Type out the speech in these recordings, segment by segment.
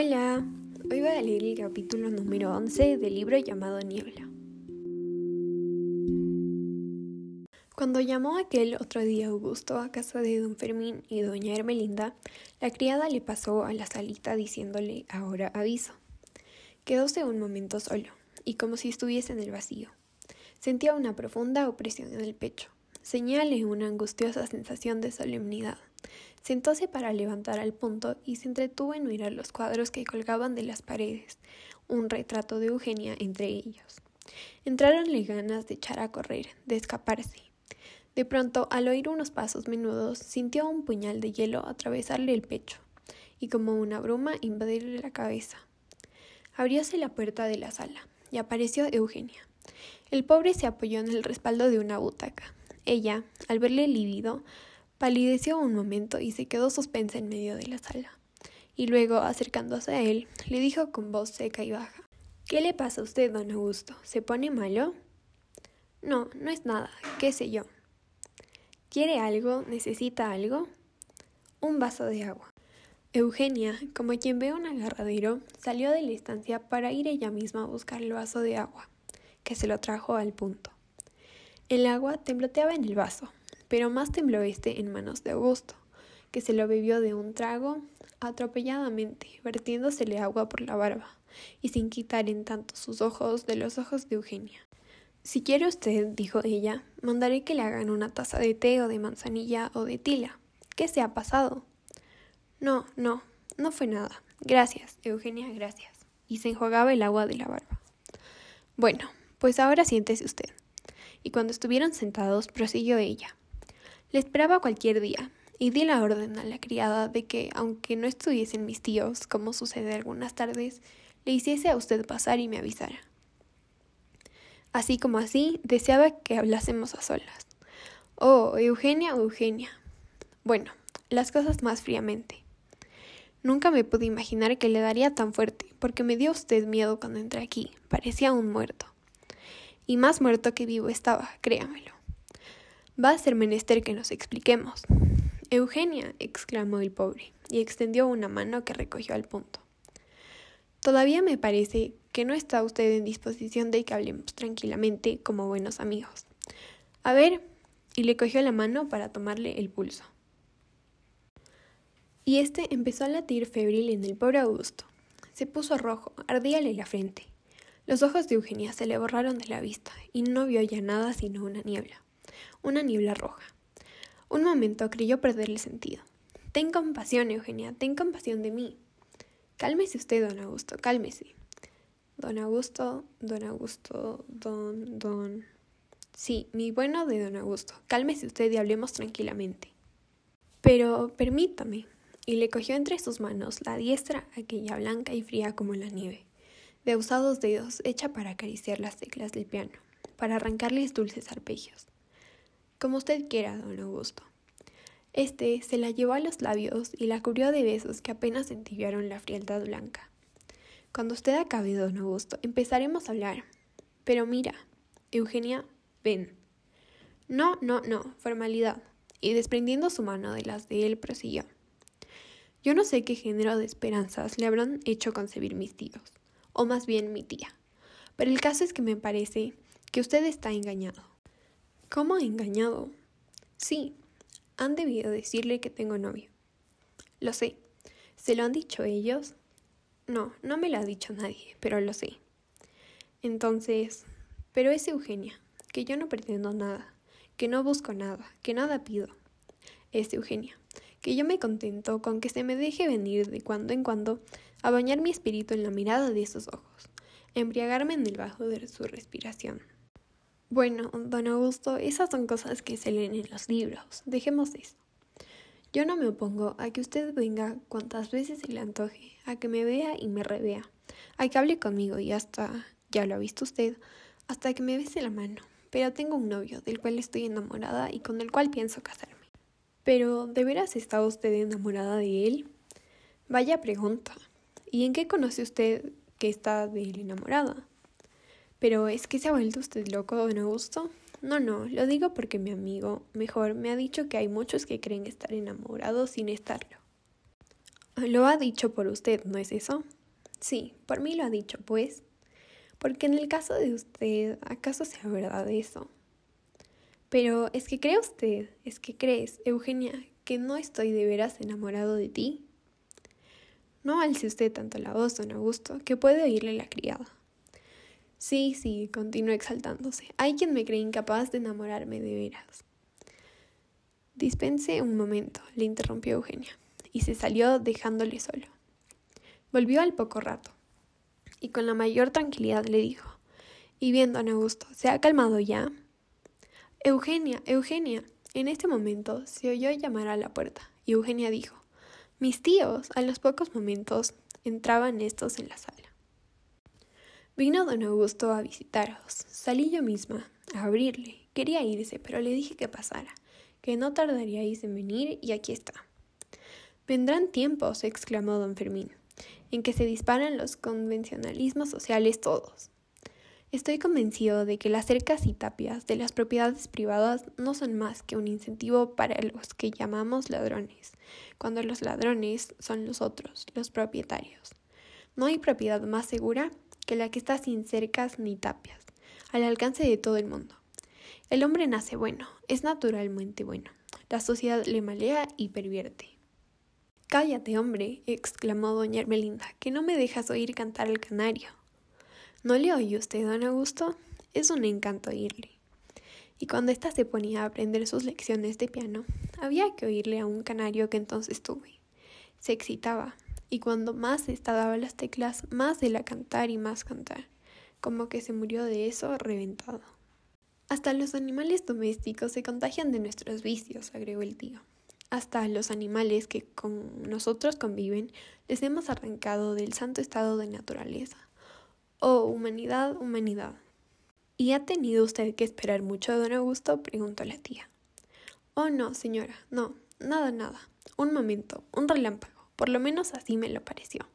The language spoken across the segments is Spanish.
Hola, hoy voy a leer el capítulo número 11 del libro llamado Niebla. Cuando llamó aquel otro día Augusto a casa de don Fermín y doña Hermelinda, la criada le pasó a la salita diciéndole ahora aviso. Quedóse un momento solo, y como si estuviese en el vacío. Sentía una profunda opresión en el pecho, señale una angustiosa sensación de solemnidad. Sentóse para levantar al punto y se entretuvo en mirar los cuadros que colgaban de las paredes, un retrato de Eugenia entre ellos. Entraronle ganas de echar a correr, de escaparse. De pronto, al oír unos pasos menudos, sintió un puñal de hielo atravesarle el pecho y como una bruma invadirle la cabeza. Abrióse la puerta de la sala y apareció Eugenia. El pobre se apoyó en el respaldo de una butaca. Ella, al verle lívido, Palideció un momento y se quedó suspensa en medio de la sala. Y luego, acercándose a él, le dijo con voz seca y baja ¿Qué le pasa a usted, don Augusto? ¿Se pone malo? No, no es nada, qué sé yo. ¿Quiere algo? ¿Necesita algo? Un vaso de agua. Eugenia, como quien ve un agarradero, salió de la estancia para ir ella misma a buscar el vaso de agua, que se lo trajo al punto. El agua tembloteaba en el vaso, pero más tembló este en manos de Augusto, que se lo bebió de un trago atropelladamente, vertiéndosele agua por la barba, y sin quitar en tanto sus ojos de los ojos de Eugenia. Si quiere usted, dijo ella, mandaré que le hagan una taza de té o de manzanilla o de tila. ¿Qué se ha pasado? No, no, no fue nada. Gracias, Eugenia, gracias. Y se enjuagaba el agua de la barba. Bueno, pues ahora siéntese usted. Y cuando estuvieron sentados, prosiguió ella. Le esperaba cualquier día, y di la orden a la criada de que, aunque no estuviesen mis tíos, como sucede algunas tardes, le hiciese a usted pasar y me avisara. Así como así, deseaba que hablásemos a solas. Oh, Eugenia, Eugenia. Bueno, las cosas más fríamente. Nunca me pude imaginar que le daría tan fuerte, porque me dio usted miedo cuando entré aquí. Parecía un muerto. Y más muerto que vivo estaba, créamelo. Va a ser menester que nos expliquemos. Eugenia, exclamó el pobre, y extendió una mano que recogió al punto. Todavía me parece que no está usted en disposición de que hablemos tranquilamente como buenos amigos. A ver, y le cogió la mano para tomarle el pulso. Y este empezó a latir febril en el pobre Augusto. Se puso rojo, ardíale la frente. Los ojos de Eugenia se le borraron de la vista y no vio ya nada sino una niebla una niebla roja. Un momento creyó perder el sentido. Ten compasión, Eugenia, ten compasión de mí. Cálmese usted, don Augusto, cálmese. Don Augusto, don Augusto, don, don. Sí, mi bueno de don Augusto, cálmese usted y hablemos tranquilamente. Pero permítame. Y le cogió entre sus manos la diestra, aquella blanca y fría como la nieve, de usados dedos hecha para acariciar las teclas del piano, para arrancarles dulces arpegios. Como usted quiera, don Augusto. Este se la llevó a los labios y la cubrió de besos que apenas entibiaron la frialdad blanca. Cuando usted acabe, don Augusto, empezaremos a hablar. Pero mira, Eugenia, ven. No, no, no, formalidad. Y desprendiendo su mano de las de él, prosiguió. Yo no sé qué género de esperanzas le habrán hecho concebir mis tíos, o más bien mi tía. Pero el caso es que me parece que usted está engañado. ¿Cómo engañado? Sí, han debido decirle que tengo novio. Lo sé. ¿Se lo han dicho ellos? No, no me lo ha dicho nadie, pero lo sé. Entonces, pero es Eugenia, que yo no pretendo nada, que no busco nada, que nada pido. Es Eugenia, que yo me contento con que se me deje venir de cuando en cuando a bañar mi espíritu en la mirada de esos ojos, embriagarme en el bajo de su respiración. Bueno, don Augusto, esas son cosas que se leen en los libros. Dejemos eso. Yo no me opongo a que usted venga cuantas veces se le antoje, a que me vea y me revea, a que hable conmigo y hasta, ya lo ha visto usted, hasta que me bese la mano. Pero tengo un novio del cual estoy enamorada y con el cual pienso casarme. Pero, ¿de veras está usted enamorada de él? Vaya pregunta. ¿Y en qué conoce usted que está de él enamorada? Pero ¿es que se ha vuelto usted loco, don Augusto? No, no, lo digo porque mi amigo, mejor, me ha dicho que hay muchos que creen estar enamorados sin estarlo. Lo ha dicho por usted, ¿no es eso? Sí, por mí lo ha dicho, pues. Porque en el caso de usted, ¿acaso sea verdad eso? Pero es que cree usted, es que crees, Eugenia, que no estoy de veras enamorado de ti. No alce usted tanto la voz, don Augusto, que puede oírle la criada. Sí, sí, continuó exaltándose. Hay quien me cree incapaz de enamorarme de veras. Dispense un momento, le interrumpió Eugenia, y se salió dejándole solo. Volvió al poco rato, y con la mayor tranquilidad le dijo, y bien, don Augusto, ¿se ha calmado ya? Eugenia, Eugenia. En este momento se oyó llamar a la puerta, y Eugenia dijo, mis tíos, a los pocos momentos, entraban estos en la sala. Vino don Augusto a visitaros. Salí yo misma a abrirle. Quería irse, pero le dije que pasara, que no tardaríais en venir y aquí está. Vendrán tiempos, exclamó don Fermín, en que se disparan los convencionalismos sociales todos. Estoy convencido de que las cercas y tapias de las propiedades privadas no son más que un incentivo para los que llamamos ladrones, cuando los ladrones son los otros, los propietarios. No hay propiedad más segura que la que está sin cercas ni tapias, al alcance de todo el mundo. El hombre nace bueno, es naturalmente bueno. La sociedad le malea y pervierte. Cállate, hombre, exclamó doña Ermelinda, que no me dejas oír cantar al canario. ¿No le oye usted, don Augusto? Es un encanto oírle. Y cuando ésta se ponía a aprender sus lecciones de piano, había que oírle a un canario que entonces tuve. Se excitaba, y cuando más esta daba las teclas, más de la cantar y más cantar, como que se murió de eso reventado. Hasta los animales domésticos se contagian de nuestros vicios, agregó el tío. Hasta los animales que con nosotros conviven les hemos arrancado del santo estado de naturaleza. Oh, humanidad, humanidad. ¿Y ha tenido usted que esperar mucho, don Augusto? preguntó la tía. Oh, no, señora, no, nada, nada. Un momento, un relámpago. Por lo menos así me lo pareció.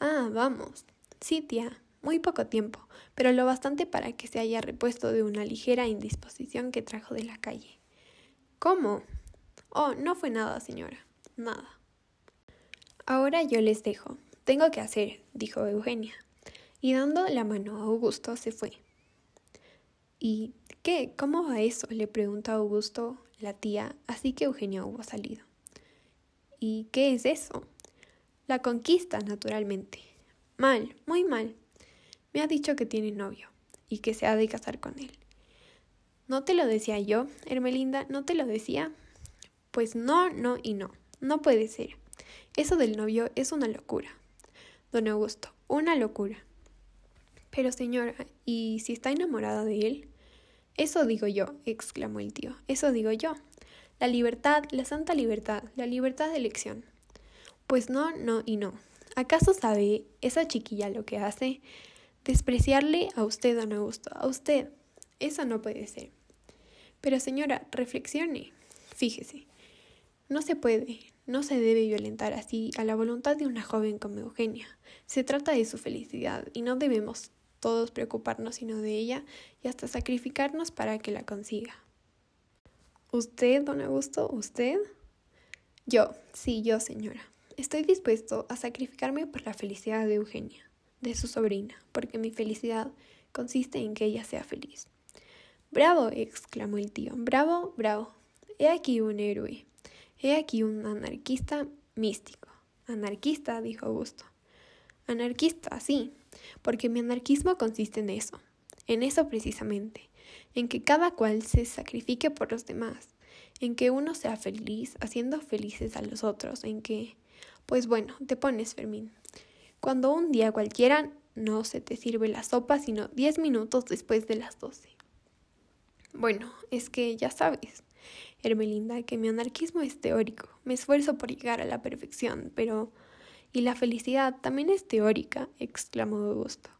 Ah, vamos. Sí, tía, muy poco tiempo, pero lo bastante para que se haya repuesto de una ligera indisposición que trajo de la calle. ¿Cómo? Oh, no fue nada, señora. Nada. Ahora yo les dejo. Tengo que hacer, dijo Eugenia. Y dando la mano a Augusto se fue. ¿Y qué? ¿Cómo va eso? le preguntó Augusto la tía, así que Eugenia hubo salido. ¿Y qué es eso? La conquista, naturalmente. Mal, muy mal. Me ha dicho que tiene novio y que se ha de casar con él. ¿No te lo decía yo, Hermelinda? ¿No te lo decía? Pues no, no y no. No puede ser. Eso del novio es una locura. Don Augusto, una locura. Pero señora, ¿y si está enamorada de él? Eso digo yo, exclamó el tío. Eso digo yo. La libertad, la santa libertad, la libertad de elección. Pues no, no y no. ¿Acaso sabe esa chiquilla lo que hace? Despreciarle a usted, don Augusto, a usted. Eso no puede ser. Pero señora, reflexione. Fíjese. No se puede, no se debe violentar así a la voluntad de una joven como Eugenia. Se trata de su felicidad y no debemos todos preocuparnos sino de ella y hasta sacrificarnos para que la consiga. ¿Usted, don Augusto? ¿Usted? Yo, sí, yo, señora. Estoy dispuesto a sacrificarme por la felicidad de Eugenia, de su sobrina, porque mi felicidad consiste en que ella sea feliz. Bravo, exclamó el tío. Bravo, bravo. He aquí un héroe. He aquí un anarquista místico. Anarquista, dijo Augusto. Anarquista, sí, porque mi anarquismo consiste en eso, en eso precisamente, en que cada cual se sacrifique por los demás, en que uno sea feliz haciendo felices a los otros, en que... Pues bueno, te pones, Fermín. Cuando un día cualquiera no se te sirve la sopa sino diez minutos después de las doce. Bueno, es que ya sabes, Hermelinda, que mi anarquismo es teórico. Me esfuerzo por llegar a la perfección, pero... Y la felicidad también es teórica, exclamó Augusto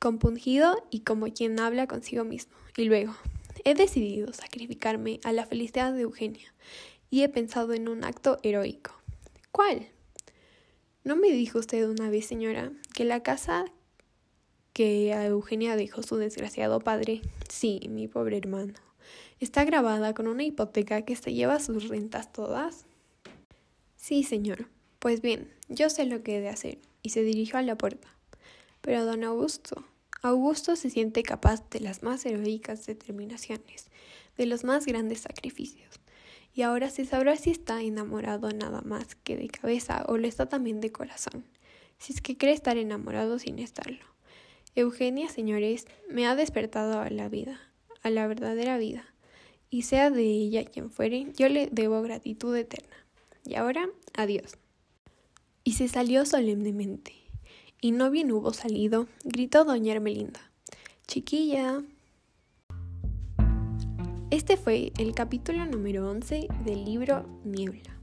compungido y como quien habla consigo mismo. Y luego, he decidido sacrificarme a la felicidad de Eugenia y he pensado en un acto heroico. ¿Cuál? ¿No me dijo usted una vez, señora, que la casa que a Eugenia dejó su desgraciado padre, sí, mi pobre hermano, está grabada con una hipoteca que se lleva sus rentas todas? Sí, señor. Pues bien, yo sé lo que he de hacer, y se dirigió a la puerta. Pero don Augusto, Augusto se siente capaz de las más heroicas determinaciones, de los más grandes sacrificios. Y ahora se sabrá si está enamorado nada más que de cabeza o lo está también de corazón, si es que cree estar enamorado sin estarlo. Eugenia, señores, me ha despertado a la vida, a la verdadera vida, y sea de ella quien fuere, yo le debo gratitud eterna. Y ahora, adiós. Y se salió solemnemente. Y no bien hubo salido, gritó doña Ermelinda. Chiquilla. Este fue el capítulo número 11 del libro Niebla.